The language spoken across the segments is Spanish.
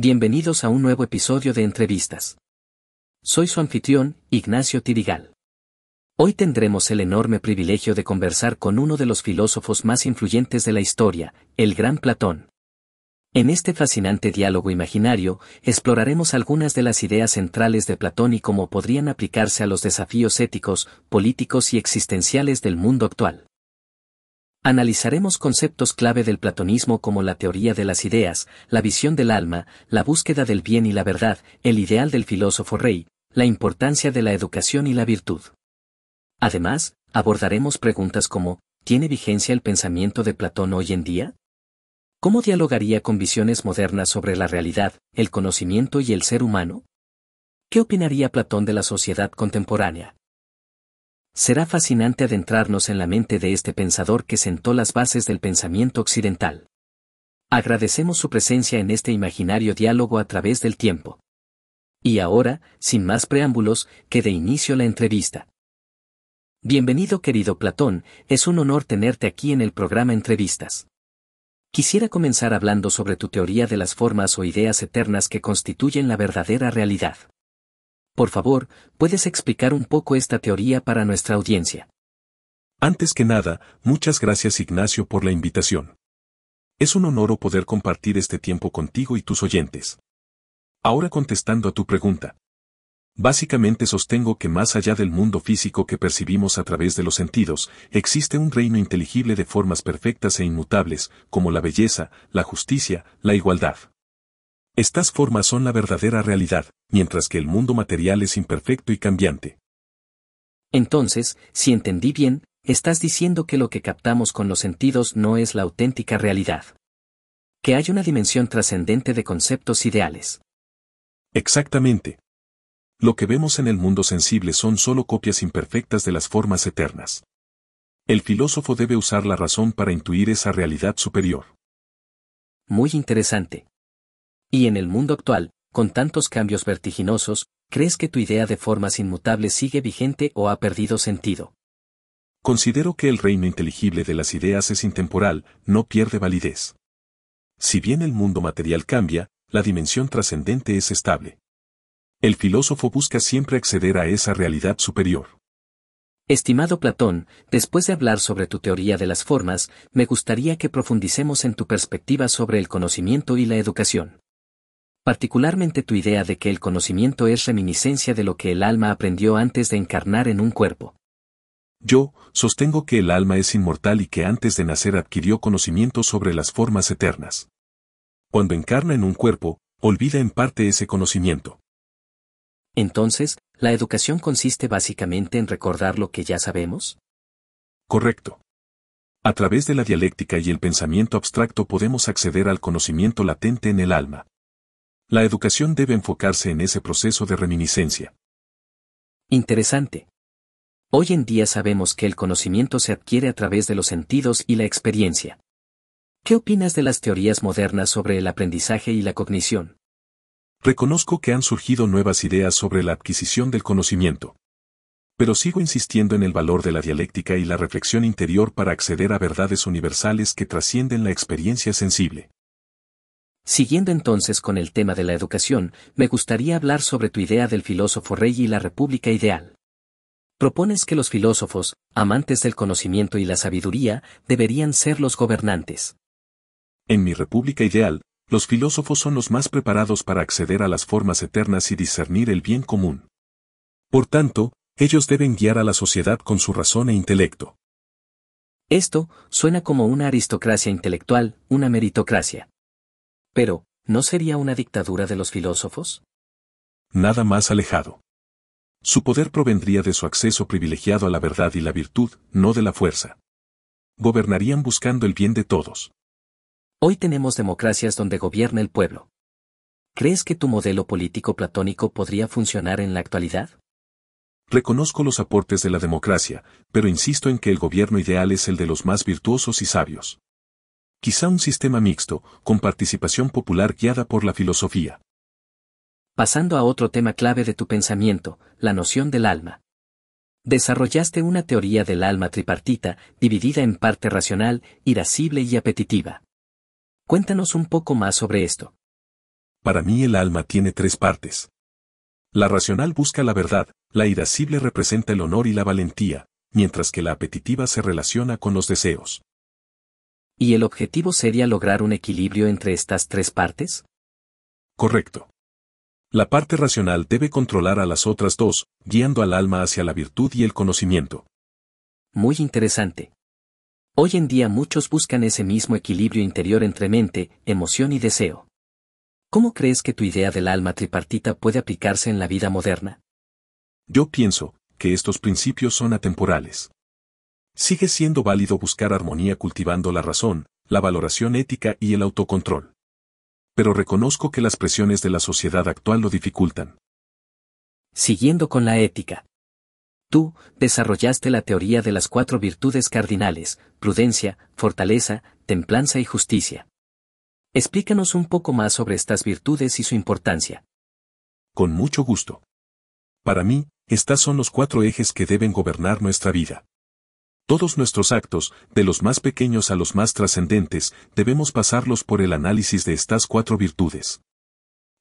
Bienvenidos a un nuevo episodio de Entrevistas. Soy su anfitrión, Ignacio Tirigal. Hoy tendremos el enorme privilegio de conversar con uno de los filósofos más influyentes de la historia, el gran Platón. En este fascinante diálogo imaginario, exploraremos algunas de las ideas centrales de Platón y cómo podrían aplicarse a los desafíos éticos, políticos y existenciales del mundo actual. Analizaremos conceptos clave del platonismo como la teoría de las ideas, la visión del alma, la búsqueda del bien y la verdad, el ideal del filósofo rey, la importancia de la educación y la virtud. Además, abordaremos preguntas como, ¿tiene vigencia el pensamiento de Platón hoy en día? ¿Cómo dialogaría con visiones modernas sobre la realidad, el conocimiento y el ser humano? ¿Qué opinaría Platón de la sociedad contemporánea? Será fascinante adentrarnos en la mente de este pensador que sentó las bases del pensamiento occidental. Agradecemos su presencia en este imaginario diálogo a través del tiempo. Y ahora, sin más preámbulos, que de inicio la entrevista. Bienvenido querido Platón, es un honor tenerte aquí en el programa Entrevistas. Quisiera comenzar hablando sobre tu teoría de las formas o ideas eternas que constituyen la verdadera realidad. Por favor, ¿puedes explicar un poco esta teoría para nuestra audiencia? Antes que nada, muchas gracias Ignacio por la invitación. Es un honor poder compartir este tiempo contigo y tus oyentes. Ahora contestando a tu pregunta. Básicamente sostengo que más allá del mundo físico que percibimos a través de los sentidos, existe un reino inteligible de formas perfectas e inmutables, como la belleza, la justicia, la igualdad. Estas formas son la verdadera realidad, mientras que el mundo material es imperfecto y cambiante. Entonces, si entendí bien, estás diciendo que lo que captamos con los sentidos no es la auténtica realidad. Que hay una dimensión trascendente de conceptos ideales. Exactamente. Lo que vemos en el mundo sensible son solo copias imperfectas de las formas eternas. El filósofo debe usar la razón para intuir esa realidad superior. Muy interesante. Y en el mundo actual, con tantos cambios vertiginosos, ¿crees que tu idea de formas inmutables sigue vigente o ha perdido sentido? Considero que el reino inteligible de las ideas es intemporal, no pierde validez. Si bien el mundo material cambia, la dimensión trascendente es estable. El filósofo busca siempre acceder a esa realidad superior. Estimado Platón, después de hablar sobre tu teoría de las formas, me gustaría que profundicemos en tu perspectiva sobre el conocimiento y la educación particularmente tu idea de que el conocimiento es reminiscencia de lo que el alma aprendió antes de encarnar en un cuerpo. Yo, sostengo que el alma es inmortal y que antes de nacer adquirió conocimiento sobre las formas eternas. Cuando encarna en un cuerpo, olvida en parte ese conocimiento. Entonces, ¿la educación consiste básicamente en recordar lo que ya sabemos? Correcto. A través de la dialéctica y el pensamiento abstracto podemos acceder al conocimiento latente en el alma. La educación debe enfocarse en ese proceso de reminiscencia. Interesante. Hoy en día sabemos que el conocimiento se adquiere a través de los sentidos y la experiencia. ¿Qué opinas de las teorías modernas sobre el aprendizaje y la cognición? Reconozco que han surgido nuevas ideas sobre la adquisición del conocimiento. Pero sigo insistiendo en el valor de la dialéctica y la reflexión interior para acceder a verdades universales que trascienden la experiencia sensible. Siguiendo entonces con el tema de la educación, me gustaría hablar sobre tu idea del filósofo rey y la república ideal. Propones que los filósofos, amantes del conocimiento y la sabiduría, deberían ser los gobernantes. En mi república ideal, los filósofos son los más preparados para acceder a las formas eternas y discernir el bien común. Por tanto, ellos deben guiar a la sociedad con su razón e intelecto. Esto suena como una aristocracia intelectual, una meritocracia. Pero, ¿no sería una dictadura de los filósofos? Nada más alejado. Su poder provendría de su acceso privilegiado a la verdad y la virtud, no de la fuerza. Gobernarían buscando el bien de todos. Hoy tenemos democracias donde gobierna el pueblo. ¿Crees que tu modelo político platónico podría funcionar en la actualidad? Reconozco los aportes de la democracia, pero insisto en que el gobierno ideal es el de los más virtuosos y sabios. Quizá un sistema mixto, con participación popular guiada por la filosofía. Pasando a otro tema clave de tu pensamiento, la noción del alma. Desarrollaste una teoría del alma tripartita, dividida en parte racional, irascible y apetitiva. Cuéntanos un poco más sobre esto. Para mí el alma tiene tres partes. La racional busca la verdad, la irascible representa el honor y la valentía, mientras que la apetitiva se relaciona con los deseos. ¿Y el objetivo sería lograr un equilibrio entre estas tres partes? Correcto. La parte racional debe controlar a las otras dos, guiando al alma hacia la virtud y el conocimiento. Muy interesante. Hoy en día muchos buscan ese mismo equilibrio interior entre mente, emoción y deseo. ¿Cómo crees que tu idea del alma tripartita puede aplicarse en la vida moderna? Yo pienso que estos principios son atemporales. Sigue siendo válido buscar armonía cultivando la razón, la valoración ética y el autocontrol. Pero reconozco que las presiones de la sociedad actual lo dificultan. Siguiendo con la ética. Tú, desarrollaste la teoría de las cuatro virtudes cardinales, prudencia, fortaleza, templanza y justicia. Explícanos un poco más sobre estas virtudes y su importancia. Con mucho gusto. Para mí, estas son los cuatro ejes que deben gobernar nuestra vida. Todos nuestros actos, de los más pequeños a los más trascendentes, debemos pasarlos por el análisis de estas cuatro virtudes.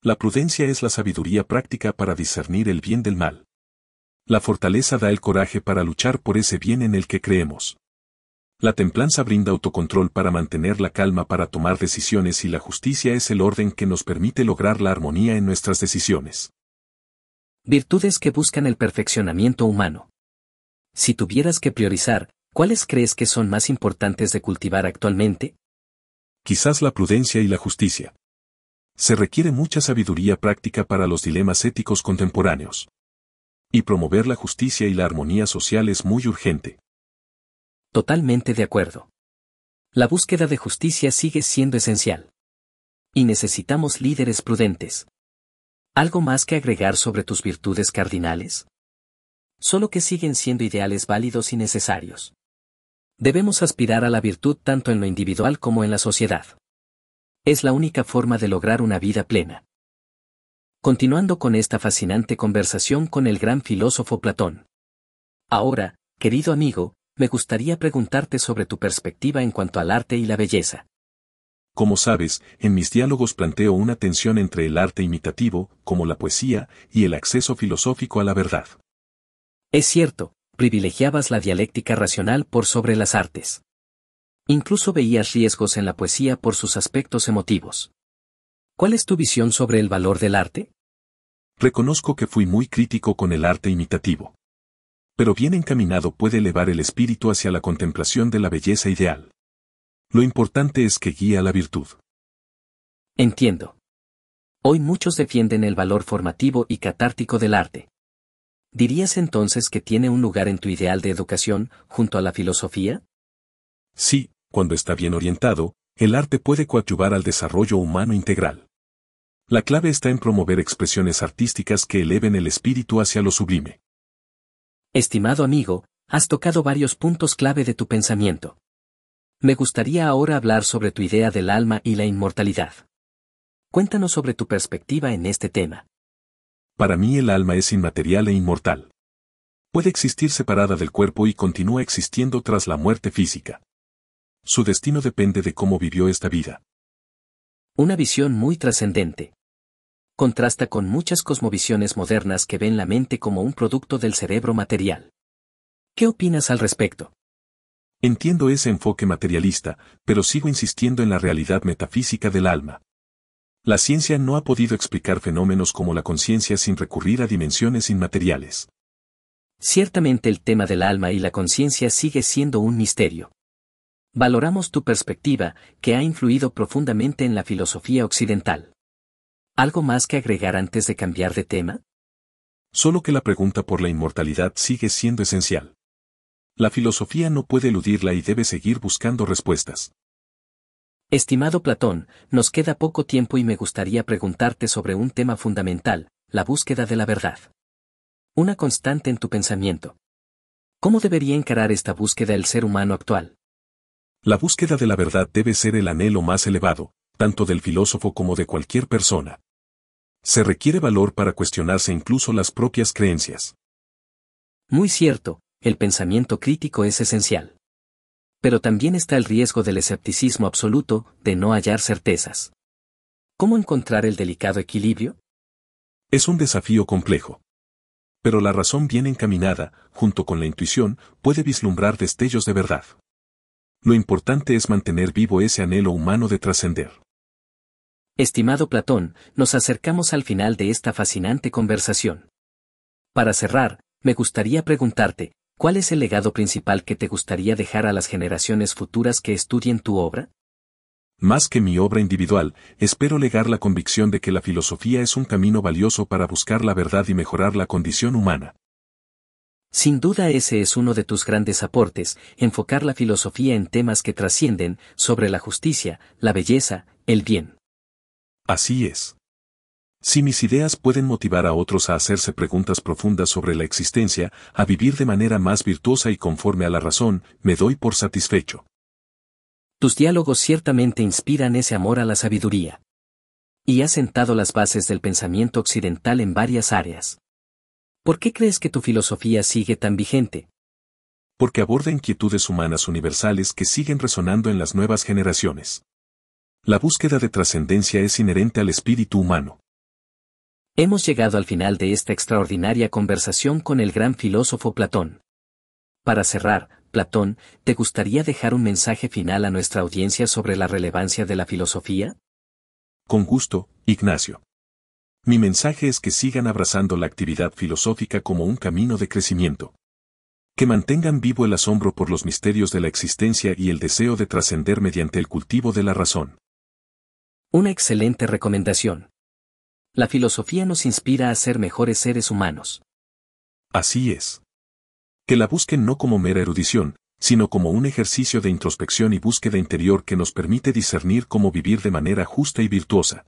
La prudencia es la sabiduría práctica para discernir el bien del mal. La fortaleza da el coraje para luchar por ese bien en el que creemos. La templanza brinda autocontrol para mantener la calma para tomar decisiones y la justicia es el orden que nos permite lograr la armonía en nuestras decisiones. Virtudes que buscan el perfeccionamiento humano. Si tuvieras que priorizar, ¿cuáles crees que son más importantes de cultivar actualmente? Quizás la prudencia y la justicia. Se requiere mucha sabiduría práctica para los dilemas éticos contemporáneos. Y promover la justicia y la armonía social es muy urgente. Totalmente de acuerdo. La búsqueda de justicia sigue siendo esencial. Y necesitamos líderes prudentes. ¿Algo más que agregar sobre tus virtudes cardinales? Solo que siguen siendo ideales válidos y necesarios. Debemos aspirar a la virtud tanto en lo individual como en la sociedad. Es la única forma de lograr una vida plena. Continuando con esta fascinante conversación con el gran filósofo Platón. Ahora, querido amigo, me gustaría preguntarte sobre tu perspectiva en cuanto al arte y la belleza. Como sabes, en mis diálogos planteo una tensión entre el arte imitativo, como la poesía, y el acceso filosófico a la verdad. Es cierto, privilegiabas la dialéctica racional por sobre las artes. Incluso veías riesgos en la poesía por sus aspectos emotivos. ¿Cuál es tu visión sobre el valor del arte? Reconozco que fui muy crítico con el arte imitativo. Pero bien encaminado puede elevar el espíritu hacia la contemplación de la belleza ideal. Lo importante es que guía la virtud. Entiendo. Hoy muchos defienden el valor formativo y catártico del arte. ¿Dirías entonces que tiene un lugar en tu ideal de educación, junto a la filosofía? Sí, cuando está bien orientado, el arte puede coadyuvar al desarrollo humano integral. La clave está en promover expresiones artísticas que eleven el espíritu hacia lo sublime. Estimado amigo, has tocado varios puntos clave de tu pensamiento. Me gustaría ahora hablar sobre tu idea del alma y la inmortalidad. Cuéntanos sobre tu perspectiva en este tema. Para mí el alma es inmaterial e inmortal. Puede existir separada del cuerpo y continúa existiendo tras la muerte física. Su destino depende de cómo vivió esta vida. Una visión muy trascendente. Contrasta con muchas cosmovisiones modernas que ven la mente como un producto del cerebro material. ¿Qué opinas al respecto? Entiendo ese enfoque materialista, pero sigo insistiendo en la realidad metafísica del alma. La ciencia no ha podido explicar fenómenos como la conciencia sin recurrir a dimensiones inmateriales. Ciertamente el tema del alma y la conciencia sigue siendo un misterio. Valoramos tu perspectiva, que ha influido profundamente en la filosofía occidental. ¿Algo más que agregar antes de cambiar de tema? Solo que la pregunta por la inmortalidad sigue siendo esencial. La filosofía no puede eludirla y debe seguir buscando respuestas. Estimado Platón, nos queda poco tiempo y me gustaría preguntarte sobre un tema fundamental, la búsqueda de la verdad. Una constante en tu pensamiento. ¿Cómo debería encarar esta búsqueda el ser humano actual? La búsqueda de la verdad debe ser el anhelo más elevado, tanto del filósofo como de cualquier persona. Se requiere valor para cuestionarse incluso las propias creencias. Muy cierto, el pensamiento crítico es esencial pero también está el riesgo del escepticismo absoluto, de no hallar certezas. ¿Cómo encontrar el delicado equilibrio? Es un desafío complejo. Pero la razón bien encaminada, junto con la intuición, puede vislumbrar destellos de verdad. Lo importante es mantener vivo ese anhelo humano de trascender. Estimado Platón, nos acercamos al final de esta fascinante conversación. Para cerrar, me gustaría preguntarte, ¿cuál es el legado principal que te gustaría dejar a las generaciones futuras que estudien tu obra? Más que mi obra individual, espero legar la convicción de que la filosofía es un camino valioso para buscar la verdad y mejorar la condición humana. Sin duda ese es uno de tus grandes aportes, enfocar la filosofía en temas que trascienden, sobre la justicia, la belleza, el bien. Así es. Si mis ideas pueden motivar a otros a hacerse preguntas profundas sobre la existencia, a vivir de manera más virtuosa y conforme a la razón, me doy por satisfecho. Tus diálogos ciertamente inspiran ese amor a la sabiduría. Y has sentado las bases del pensamiento occidental en varias áreas. ¿Por qué crees que tu filosofía sigue tan vigente? Porque aborda inquietudes humanas universales que siguen resonando en las nuevas generaciones. La búsqueda de trascendencia es inherente al espíritu humano. Hemos llegado al final de esta extraordinaria conversación con el gran filósofo Platón. Para cerrar, Platón, ¿te gustaría dejar un mensaje final a nuestra audiencia sobre la relevancia de la filosofía? Con gusto, Ignacio. Mi mensaje es que sigan abrazando la actividad filosófica como un camino de crecimiento. Que mantengan vivo el asombro por los misterios de la existencia y el deseo de trascender mediante el cultivo de la razón. Una excelente recomendación. La filosofía nos inspira a ser mejores seres humanos. Así es que la busquen no como mera erudición, sino como un ejercicio de introspección y búsqueda interior que nos permite discernir cómo vivir de manera justa y virtuosa.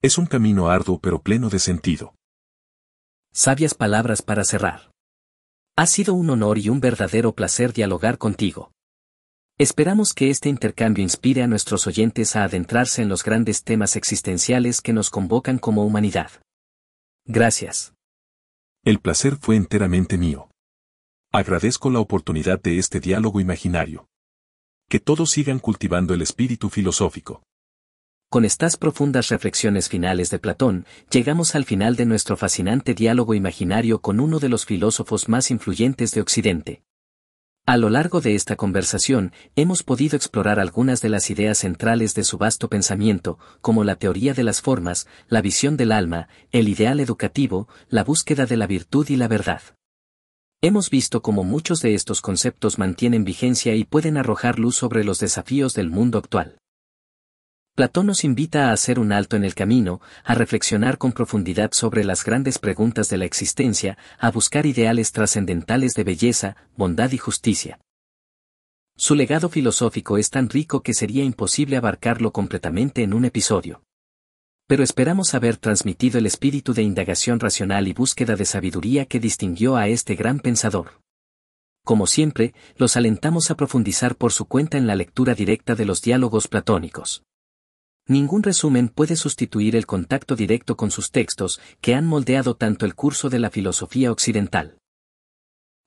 Es un camino arduo pero pleno de sentido. Sabias palabras para cerrar. Ha sido un honor y un verdadero placer dialogar contigo. Esperamos que este intercambio inspire a nuestros oyentes a adentrarse en los grandes temas existenciales que nos convocan como humanidad. Gracias. El placer fue enteramente mío. Agradezco la oportunidad de este diálogo imaginario. Que todos sigan cultivando el espíritu filosófico. Con estas profundas reflexiones finales de Platón, llegamos al final de nuestro fascinante diálogo imaginario con uno de los filósofos más influyentes de Occidente. A lo largo de esta conversación, hemos podido explorar algunas de las ideas centrales de su vasto pensamiento, como la teoría de las formas, la visión del alma, el ideal educativo, la búsqueda de la virtud y la verdad. Hemos visto cómo muchos de estos conceptos mantienen vigencia y pueden arrojar luz sobre los desafíos del mundo actual. Platón nos invita a hacer un alto en el camino, a reflexionar con profundidad sobre las grandes preguntas de la existencia, a buscar ideales trascendentales de belleza, bondad y justicia. Su legado filosófico es tan rico que sería imposible abarcarlo completamente en un episodio pero esperamos haber transmitido el espíritu de indagación racional y búsqueda de sabiduría que distinguió a este gran pensador. Como siempre, los alentamos a profundizar por su cuenta en la lectura directa de los diálogos platónicos. Ningún resumen puede sustituir el contacto directo con sus textos, que han moldeado tanto el curso de la filosofía occidental.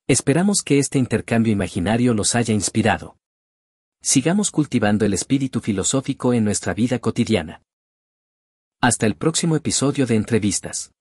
Esperamos que este intercambio imaginario los haya inspirado. Sigamos cultivando el espíritu filosófico en nuestra vida cotidiana. Hasta el próximo episodio de Entrevistas.